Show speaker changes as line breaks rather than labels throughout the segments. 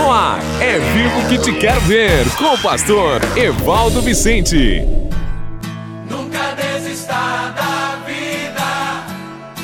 No ar, é vivo que te quero ver, com o pastor Evaldo Vicente.
Nunca desista da vida.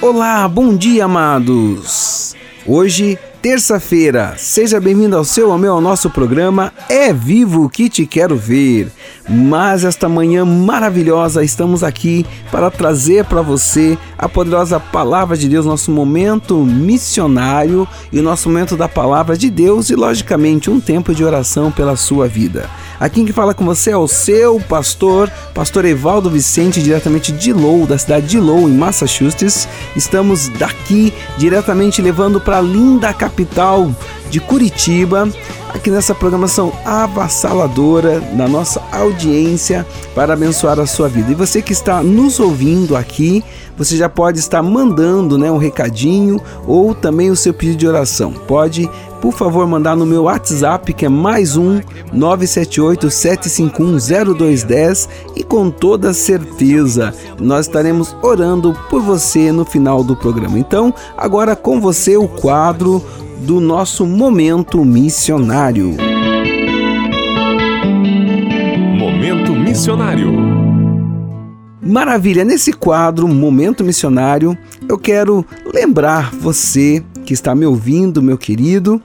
Olá, bom dia, amados. Hoje terça-feira. Seja bem-vindo ao seu, ao meu, ao nosso programa É Vivo que te quero ver. Mas esta manhã maravilhosa estamos aqui para trazer para você a poderosa palavra de Deus, nosso momento missionário e o nosso momento da palavra de Deus e logicamente um tempo de oração pela sua vida. Aqui quem fala com você é o seu pastor, pastor Evaldo Vicente, diretamente de Lowell, da cidade de Lowell, em Massachusetts. Estamos daqui diretamente levando para a linda capital de Curitiba, aqui nessa programação avassaladora da nossa audiência para abençoar a sua vida. E você que está nos ouvindo aqui, você já pode estar mandando né, um recadinho ou também o seu pedido de oração. Pode, por favor, mandar no meu WhatsApp, que é mais um 978 751 0210 e com toda certeza nós estaremos orando por você no final do programa. Então, agora com você o quadro do nosso momento missionário.
Momento missionário.
Maravilha, nesse quadro Momento Missionário, eu quero lembrar você que está me ouvindo, meu querido,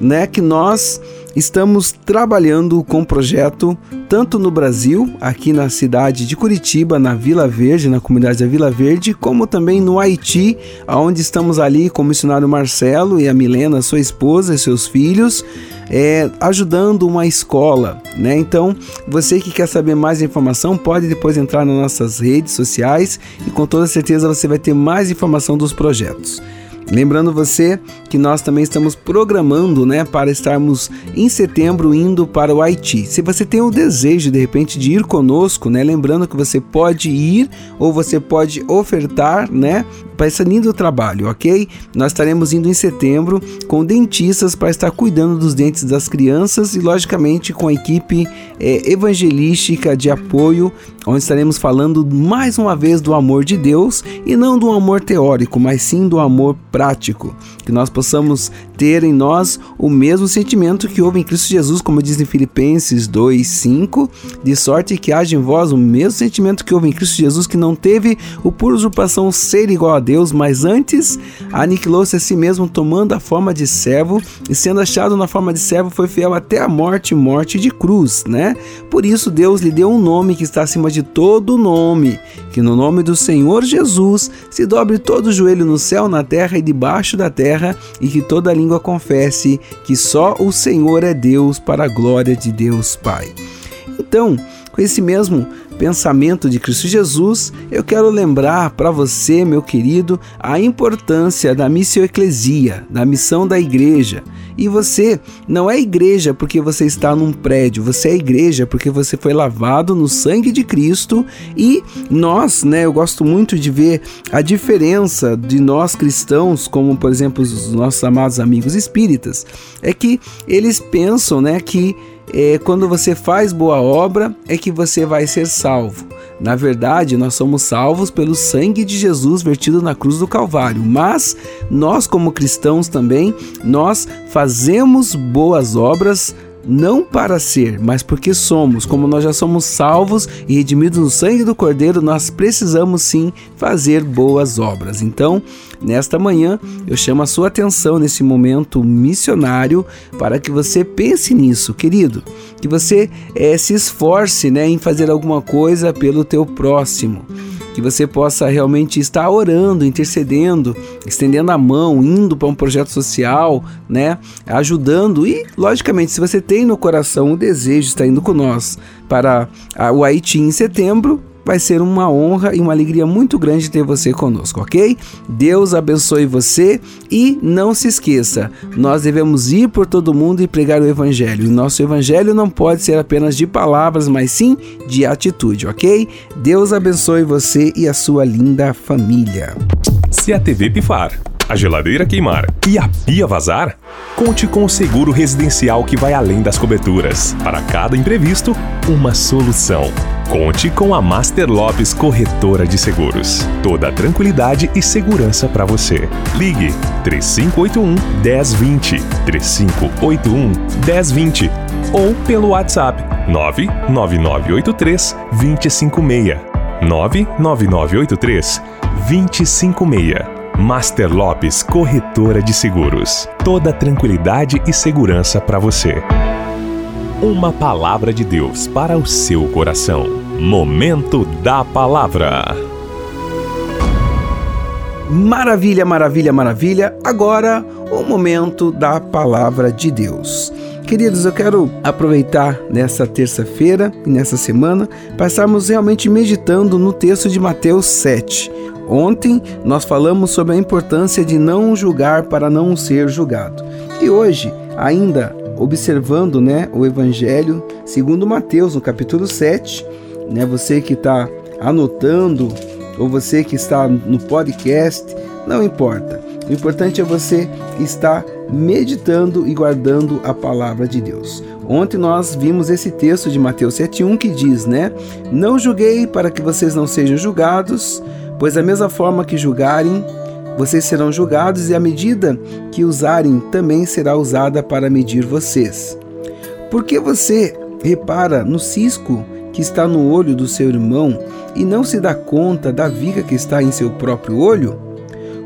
né, que nós estamos trabalhando com o projeto tanto no Brasil, aqui na cidade de Curitiba, na Vila Verde, na comunidade da Vila Verde, como também no Haiti, onde estamos ali com o missionário Marcelo e a Milena, sua esposa e seus filhos, é, ajudando uma escola, né? Então, você que quer saber mais informação, pode depois entrar nas nossas redes sociais e com toda certeza você vai ter mais informação dos projetos. Lembrando você que nós também estamos programando, né, para estarmos em setembro indo para o Haiti. Se você tem o desejo de repente de ir conosco, né, lembrando que você pode ir ou você pode ofertar, né, para esse lindo trabalho, ok? Nós estaremos indo em setembro com dentistas para estar cuidando dos dentes das crianças e logicamente com a equipe é, evangelística de apoio, onde estaremos falando mais uma vez do amor de Deus e não do amor teórico, mas sim do amor prático, que nós possamos ter em nós o mesmo sentimento que houve em Cristo Jesus, como diz em Filipenses 2:5, de sorte que haja em vós o mesmo sentimento que houve em Cristo Jesus, que não teve o por usurpação ser igual a Deus, mas antes aniquilou-se a si mesmo, tomando a forma de servo, e sendo achado na forma de servo, foi fiel até a morte, morte de cruz, né? Por isso Deus lhe deu um nome que está acima de todo nome, que no nome do Senhor Jesus se dobre todo o joelho no céu, na terra e debaixo da terra, e que toda língua confesse que só o Senhor é Deus para a glória de Deus Pai. Então, com esse mesmo pensamento de Cristo Jesus, eu quero lembrar para você, meu querido, a importância da missão eclesia, da missão da igreja. E você não é igreja porque você está num prédio, você é igreja porque você foi lavado no sangue de Cristo e nós, né, eu gosto muito de ver a diferença de nós cristãos, como por exemplo os nossos amados amigos espíritas, é que eles pensam, né, que é, quando você faz boa obra é que você vai ser salvo. Na verdade, nós somos salvos pelo sangue de Jesus vertido na cruz do Calvário. Mas nós, como cristãos também, nós fazemos boas obras não para ser, mas porque somos. Como nós já somos salvos e redimidos no sangue do Cordeiro, nós precisamos sim fazer boas obras. Então, nesta manhã, eu chamo a sua atenção nesse momento missionário para que você pense nisso, querido. Que você é, se esforce né, em fazer alguma coisa pelo teu próximo que você possa realmente estar orando, intercedendo, estendendo a mão, indo para um projeto social, né, ajudando. E, logicamente, se você tem no coração o desejo de estar indo com nós para o Haiti em setembro, vai ser uma honra e uma alegria muito grande ter você conosco, ok? Deus abençoe você e não se esqueça, nós devemos ir por todo mundo e pregar o Evangelho. E nosso Evangelho não pode ser apenas de palavras, mas sim de atitude, ok? Deus abençoe você e a sua linda família.
Se a TV pifar, a geladeira queimar e a pia vazar, conte com o seguro residencial que vai além das coberturas. Para cada imprevisto, uma solução. Conte com a Master Lopes Corretora de Seguros. Toda tranquilidade e segurança para você. Ligue 3581 1020 3581 1020 ou pelo WhatsApp 99983 256 99983 256 Master Lopes Corretora de Seguros. Toda tranquilidade e segurança para você. Uma palavra de Deus para o seu coração. Momento da palavra.
Maravilha, maravilha, maravilha. Agora, o momento da palavra de Deus. Queridos, eu quero aproveitar nessa terça-feira e nessa semana passarmos realmente meditando no texto de Mateus 7. Ontem nós falamos sobre a importância de não julgar para não ser julgado. E hoje, ainda observando né, o Evangelho segundo Mateus, no capítulo 7. Né, você que está anotando ou você que está no podcast, não importa. O importante é você estar meditando e guardando a palavra de Deus. Ontem nós vimos esse texto de Mateus 7:1 que diz, né? Não julguei para que vocês não sejam julgados, pois da mesma forma que julgarem, vocês serão julgados e a medida que usarem também será usada para medir vocês. Por que você repara no cisco que está no olho do seu irmão e não se dá conta da viga que está em seu próprio olho?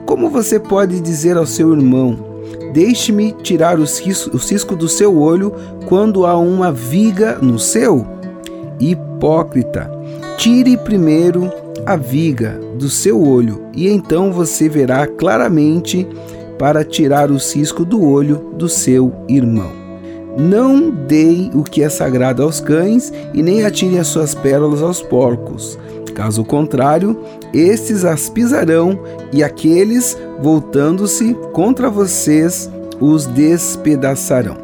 Como você pode dizer ao seu irmão: Deixe-me tirar o cisco, do seu olho quando há uma viga no seu? Hipócrita, tire primeiro a viga do seu olho, e então você verá claramente para tirar o cisco do olho do seu irmão. Não dei o que é sagrado aos cães, e nem atire as suas pérolas aos porcos. Caso contrário, estes as pisarão, e aqueles, voltando-se contra vocês, os despedaçarão.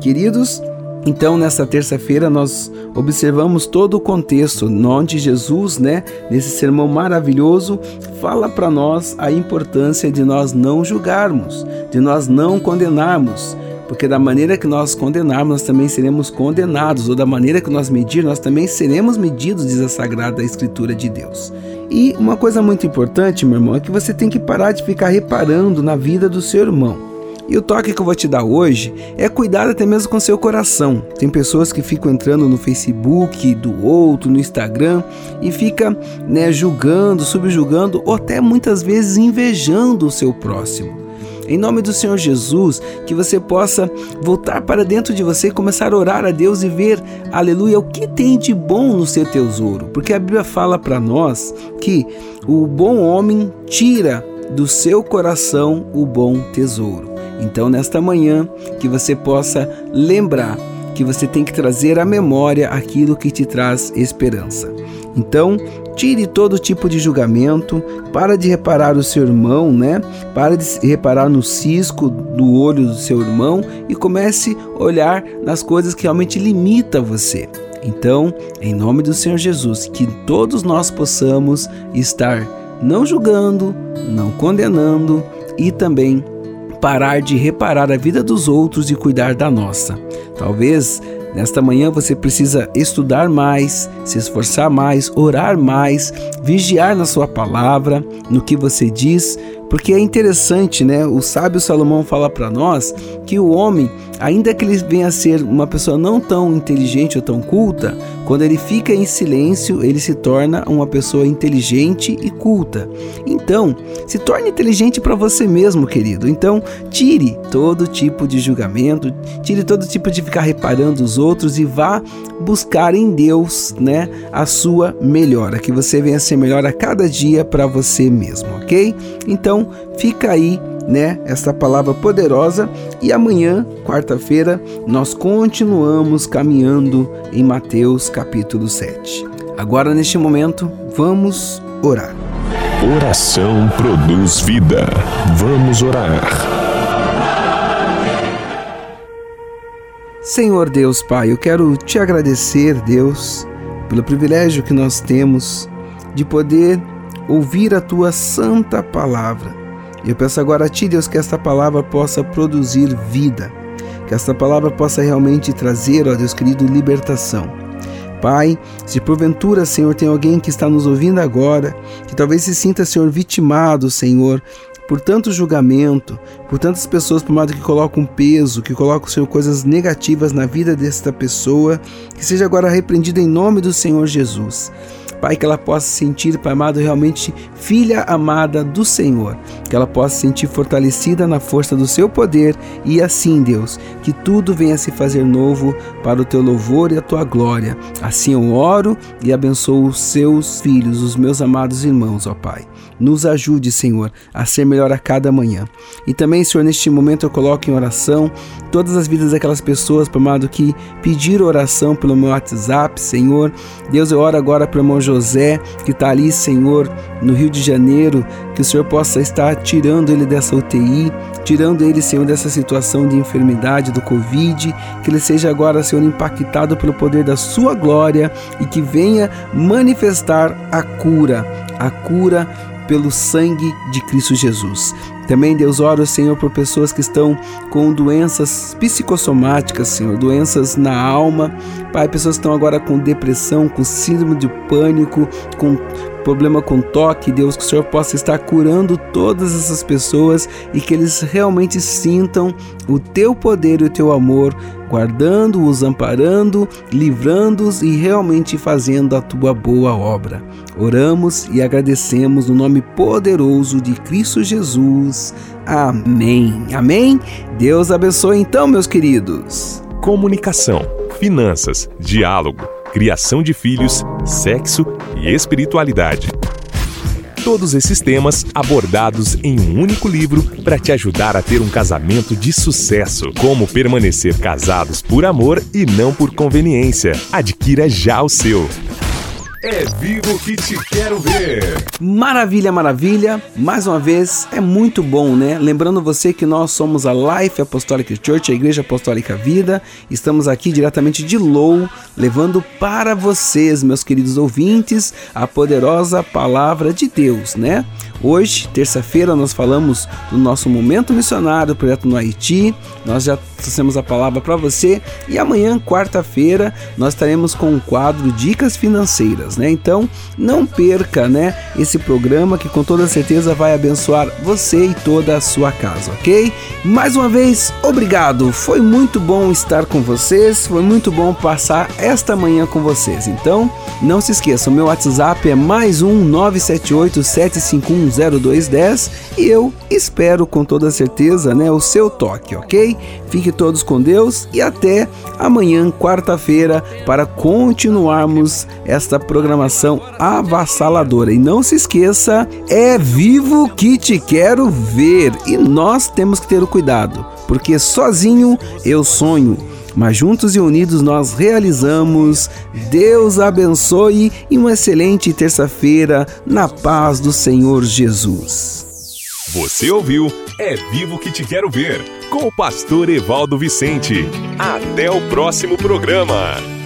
Queridos, então, nessa terça-feira, nós observamos todo o contexto onde Jesus, né, nesse sermão maravilhoso, fala para nós a importância de nós não julgarmos, de nós não condenarmos, porque da maneira que nós condenarmos, nós também seremos condenados, ou da maneira que nós medir, nós também seremos medidos, diz a Sagrada Escritura de Deus. E uma coisa muito importante, meu irmão, é que você tem que parar de ficar reparando na vida do seu irmão. E o toque que eu vou te dar hoje é cuidar até mesmo com seu coração. Tem pessoas que ficam entrando no Facebook do outro, no Instagram e fica, né, julgando, subjugando ou até muitas vezes invejando o seu próximo. Em nome do Senhor Jesus, que você possa voltar para dentro de você e começar a orar a Deus e ver, aleluia, o que tem de bom no seu tesouro. Porque a Bíblia fala para nós que o bom homem tira do seu coração o bom tesouro. Então, nesta manhã, que você possa lembrar que você tem que trazer à memória aquilo que te traz esperança. Então, tire todo tipo de julgamento, para de reparar o seu irmão, né? Para de reparar no cisco do olho do seu irmão e comece a olhar nas coisas que realmente limitam você. Então, em nome do Senhor Jesus, que todos nós possamos estar não julgando, não condenando e também parar de reparar a vida dos outros e cuidar da nossa. Talvez nesta manhã você precisa estudar mais, se esforçar mais, orar mais, vigiar na sua palavra, no que você diz, porque é interessante, né? O sábio Salomão fala para nós que o homem, ainda que ele venha a ser uma pessoa não tão inteligente ou tão culta, quando ele fica em silêncio, ele se torna uma pessoa inteligente e culta. Então, se torne inteligente para você mesmo, querido. Então, tire todo tipo de julgamento, tire todo tipo de ficar reparando os outros e vá buscar em Deus, né, a sua melhora, que você venha ser melhor a cada dia para você mesmo, OK? Então, fica aí, né, essa palavra poderosa e amanhã, quarta-feira, nós continuamos caminhando em Mateus capítulo 7. Agora neste momento, vamos orar.
Oração produz vida. Vamos orar.
Senhor Deus Pai, eu quero te agradecer, Deus, pelo privilégio que nós temos de poder ouvir a tua santa palavra. Eu peço agora a ti, Deus, que esta palavra possa produzir vida, que esta palavra possa realmente trazer, ó Deus querido, libertação. Pai, se porventura, Senhor, tem alguém que está nos ouvindo agora, que talvez se sinta, Senhor, vitimado, Senhor, por tanto julgamento, por tantas pessoas, por que colocam peso, que colocam Senhor, coisas negativas na vida desta pessoa, que seja agora repreendida em nome do Senhor Jesus. Pai, que ela possa sentir, Pai amado, realmente filha amada do Senhor, que ela possa sentir fortalecida na força do seu poder e assim, Deus, que tudo venha se fazer novo para o teu louvor e a tua glória. Assim eu oro e abençoo os seus filhos, os meus amados irmãos, ó Pai. Nos ajude, Senhor, a ser melhor a cada manhã. E também, Senhor, neste momento eu coloco em oração todas as vidas daquelas pessoas, Pai amado, que pediram oração pelo meu WhatsApp, Senhor. Deus, eu oro agora pelo irmão José, que está ali, Senhor, no Rio de Janeiro, que o Senhor possa estar tirando ele dessa UTI, tirando ele, Senhor, dessa situação de enfermidade do Covid, que ele seja agora, Senhor, impactado pelo poder da sua glória e que venha manifestar a cura, a cura pelo sangue de Cristo Jesus. Também, Deus, oro, Senhor, por pessoas que estão com doenças psicossomáticas, Senhor, doenças na alma. Pai, pessoas que estão agora com depressão, com síndrome de pânico, com problema com toque, Deus, que o Senhor possa estar curando todas essas pessoas e que eles realmente sintam o teu poder e o teu amor, guardando-os, amparando, livrando-os e realmente fazendo a tua boa obra. Oramos e agradecemos no nome poderoso de Cristo Jesus. Amém. Amém. Deus abençoe então, meus queridos.
Comunicação, finanças, diálogo, criação de filhos, sexo e espiritualidade. Todos esses temas abordados em um único livro para te ajudar a ter um casamento de sucesso. Como permanecer casados por amor e não por conveniência. Adquira já o seu. É vivo que te quero ver.
Maravilha, maravilha. Mais uma vez, é muito bom, né? Lembrando você que nós somos a Life Apostolic Church, a Igreja Apostólica Vida. Estamos aqui diretamente de Low, levando para vocês, meus queridos ouvintes, a poderosa palavra de Deus, né? Hoje, terça-feira, nós falamos do nosso momento missionário, projeto no Haiti. Nós já trouxemos a palavra para você e amanhã, quarta-feira, nós estaremos com o quadro Dicas Financeiras, né? Então, não perca, né, esse programa que com toda certeza vai abençoar você e toda a sua casa, OK? Mais uma vez, obrigado. Foi muito bom estar com vocês, foi muito bom passar esta manhã com vocês. Então, não se esqueça, o meu WhatsApp é mais um 978 751 0210 e eu espero com toda certeza, né, o seu toque, ok? Fique todos com Deus e até amanhã, quarta-feira, para continuarmos esta programação avassaladora. E não se esqueça, é vivo que te quero ver e nós temos que ter o cuidado, porque sozinho eu sonho mas juntos e unidos nós realizamos. Deus abençoe e uma excelente terça-feira na paz do Senhor Jesus.
Você ouviu É Vivo que Te Quero Ver, com o pastor Evaldo Vicente. Até o próximo programa.